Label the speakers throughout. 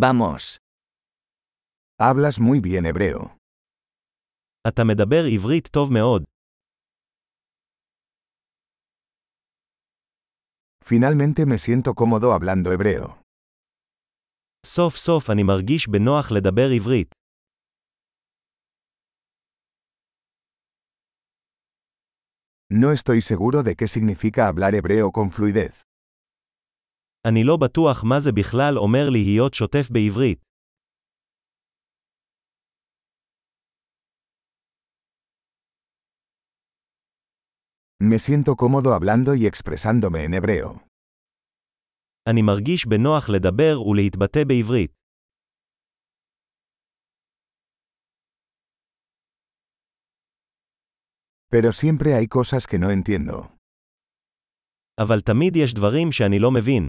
Speaker 1: Vamos.
Speaker 2: Hablas muy bien hebreo.
Speaker 3: אתה מדבר עברית טוב מאוד.
Speaker 2: Finalmente me siento cómodo hablando hebreo.
Speaker 3: סוף סוף אני מרגיש בנוח לדבר עברית.
Speaker 2: No estoy seguro de qué significa hablar hebreo con fluidez.
Speaker 3: אני לא בטוח מה זה בכלל אומר להיות שוטף בעברית.
Speaker 2: Me siento cómodo hablando y expresándome en hebreo.
Speaker 3: אני מרגיש בנוח לדבר ולהתבטא בעברית.
Speaker 2: Pero siempre hay cosas que no entiendo.
Speaker 3: אבל תמיד יש דברים שאני לא מבין.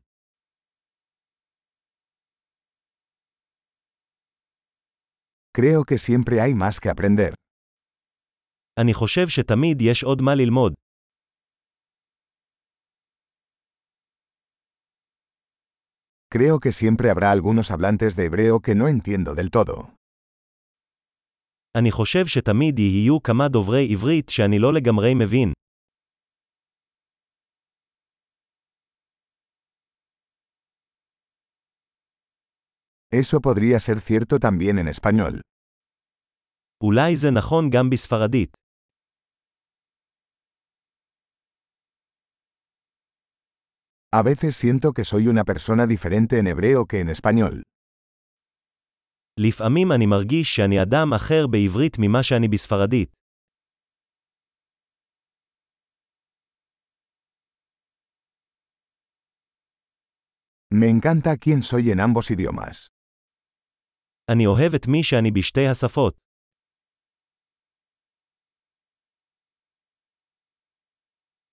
Speaker 2: Creo que siempre hay más que aprender.
Speaker 3: אני חושב שתמיד יש עוד מה ללמוד.
Speaker 2: Creo que siempre habrá algunos hablantes de hebreo que no entiendo del todo.
Speaker 3: אני חושב שתמיד יהיו כמה דוברי עברית שאני לא לגמרי מבין.
Speaker 2: Eso podría ser cierto también en español.
Speaker 3: אולי זה נכון גם בספרדית.
Speaker 2: A veces siento que soy una persona diferente en hebreo que en español.
Speaker 3: לפעמים אני מרגיש שאני אדם אחר בעברית ממה שאני בספרדית.
Speaker 2: Me encanta quién soy en ambos idiomas.
Speaker 3: אני אוהב את מי שאני בשתי השפות.